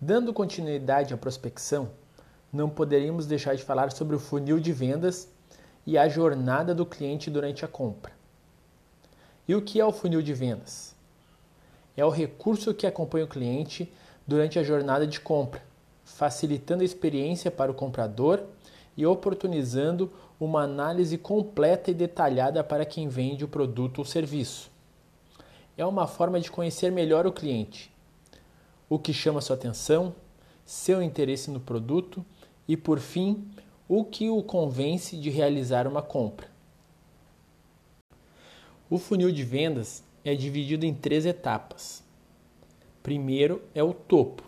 Dando continuidade à prospecção, não poderíamos deixar de falar sobre o funil de vendas e a jornada do cliente durante a compra. E o que é o funil de vendas? É o recurso que acompanha o cliente durante a jornada de compra, facilitando a experiência para o comprador e oportunizando uma análise completa e detalhada para quem vende o produto ou serviço. É uma forma de conhecer melhor o cliente, o que chama sua atenção, seu interesse no produto e, por fim, o que o convence de realizar uma compra. O funil de vendas é dividido em três etapas. Primeiro é o topo,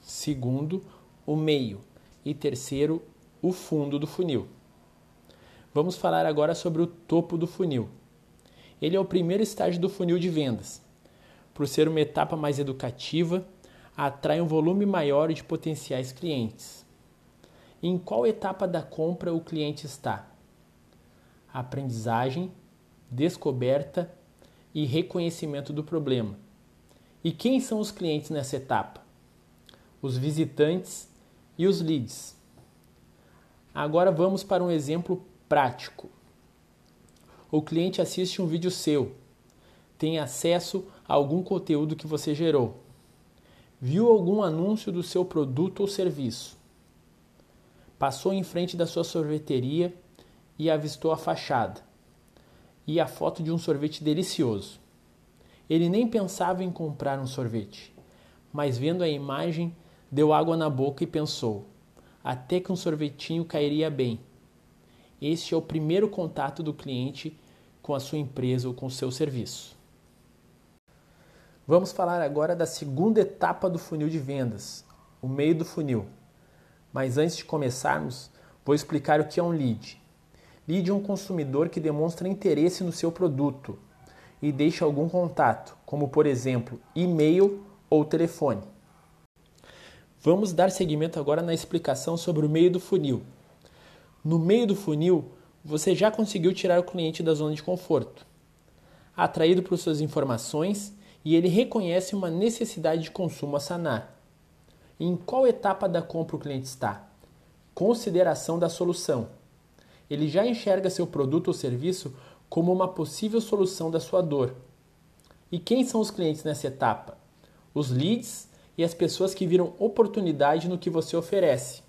segundo, o meio e terceiro, o fundo do funil. Vamos falar agora sobre o topo do funil. Ele é o primeiro estágio do funil de vendas. Por ser uma etapa mais educativa, atrai um volume maior de potenciais clientes. Em qual etapa da compra o cliente está? Aprendizagem, descoberta e reconhecimento do problema. E quem são os clientes nessa etapa? Os visitantes e os leads. Agora vamos para um exemplo prático. O cliente assiste um vídeo seu, tem acesso a algum conteúdo que você gerou, viu algum anúncio do seu produto ou serviço Passou em frente da sua sorveteria e avistou a fachada e a foto de um sorvete delicioso. Ele nem pensava em comprar um sorvete, mas vendo a imagem, deu água na boca e pensou: até que um sorvetinho cairia bem. Este é o primeiro contato do cliente com a sua empresa ou com o seu serviço. Vamos falar agora da segunda etapa do funil de vendas, o meio do funil. Mas antes de começarmos, vou explicar o que é um lead. Lead é um consumidor que demonstra interesse no seu produto e deixa algum contato, como por exemplo, e-mail ou telefone. Vamos dar seguimento agora na explicação sobre o meio do funil. No meio do funil, você já conseguiu tirar o cliente da zona de conforto. Atraído por suas informações e ele reconhece uma necessidade de consumo a sanar. Em qual etapa da compra o cliente está? Consideração da solução. Ele já enxerga seu produto ou serviço como uma possível solução da sua dor. E quem são os clientes nessa etapa? Os leads e as pessoas que viram oportunidade no que você oferece.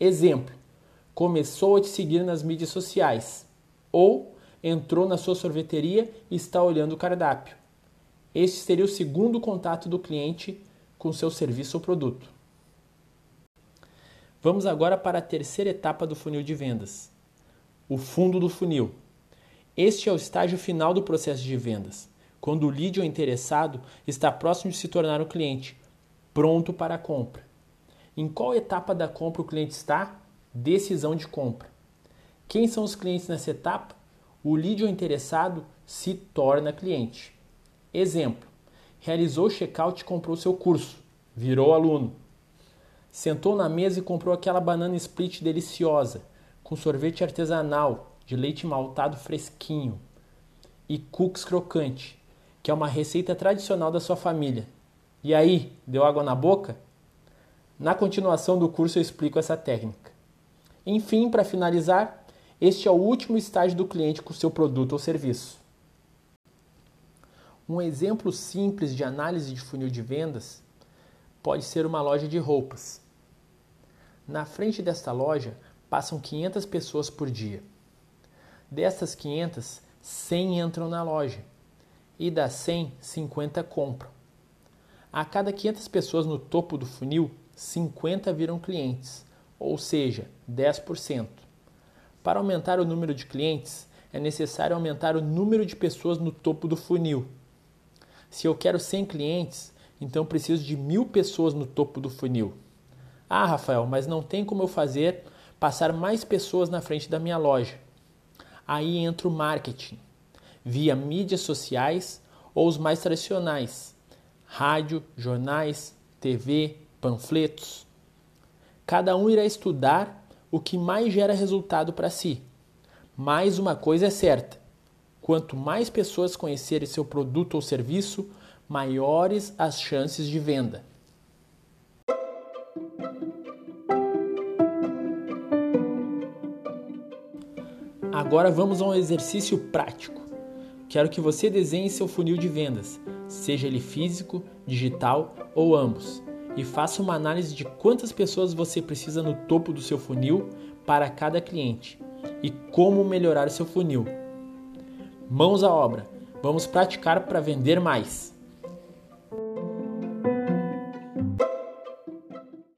Exemplo: começou a te seguir nas mídias sociais ou entrou na sua sorveteria e está olhando o cardápio. Este seria o segundo contato do cliente com seu serviço ou produto. Vamos agora para a terceira etapa do funil de vendas, o fundo do funil. Este é o estágio final do processo de vendas, quando o lead ou interessado está próximo de se tornar um cliente, pronto para a compra. Em qual etapa da compra o cliente está? Decisão de compra. Quem são os clientes nessa etapa? O lead ou interessado se torna cliente. Exemplo: realizou o checkout e comprou seu curso, virou aluno. Sentou na mesa e comprou aquela banana split deliciosa, com sorvete artesanal de leite maltado fresquinho e cookies crocante, que é uma receita tradicional da sua família. E aí, deu água na boca? Na continuação do curso eu explico essa técnica. Enfim, para finalizar, este é o último estágio do cliente com seu produto ou serviço. Um exemplo simples de análise de funil de vendas pode ser uma loja de roupas. Na frente desta loja passam 500 pessoas por dia. Dessas 500, 100 entram na loja e das 100, 50 compram. A cada 500 pessoas no topo do funil, 50 viram clientes, ou seja, 10%. Para aumentar o número de clientes, é necessário aumentar o número de pessoas no topo do funil se eu quero 100 clientes, então preciso de mil pessoas no topo do funil. Ah, Rafael, mas não tem como eu fazer passar mais pessoas na frente da minha loja. Aí entra o marketing, via mídias sociais ou os mais tradicionais: rádio, jornais, TV, panfletos. Cada um irá estudar o que mais gera resultado para si. Mas uma coisa é certa: quanto mais pessoas conhecerem seu produto ou serviço, maiores as chances de venda. Agora vamos a um exercício prático. Quero que você desenhe seu funil de vendas, seja ele físico, digital ou ambos, e faça uma análise de quantas pessoas você precisa no topo do seu funil para cada cliente e como melhorar seu funil. Mãos à obra, vamos praticar para vender mais!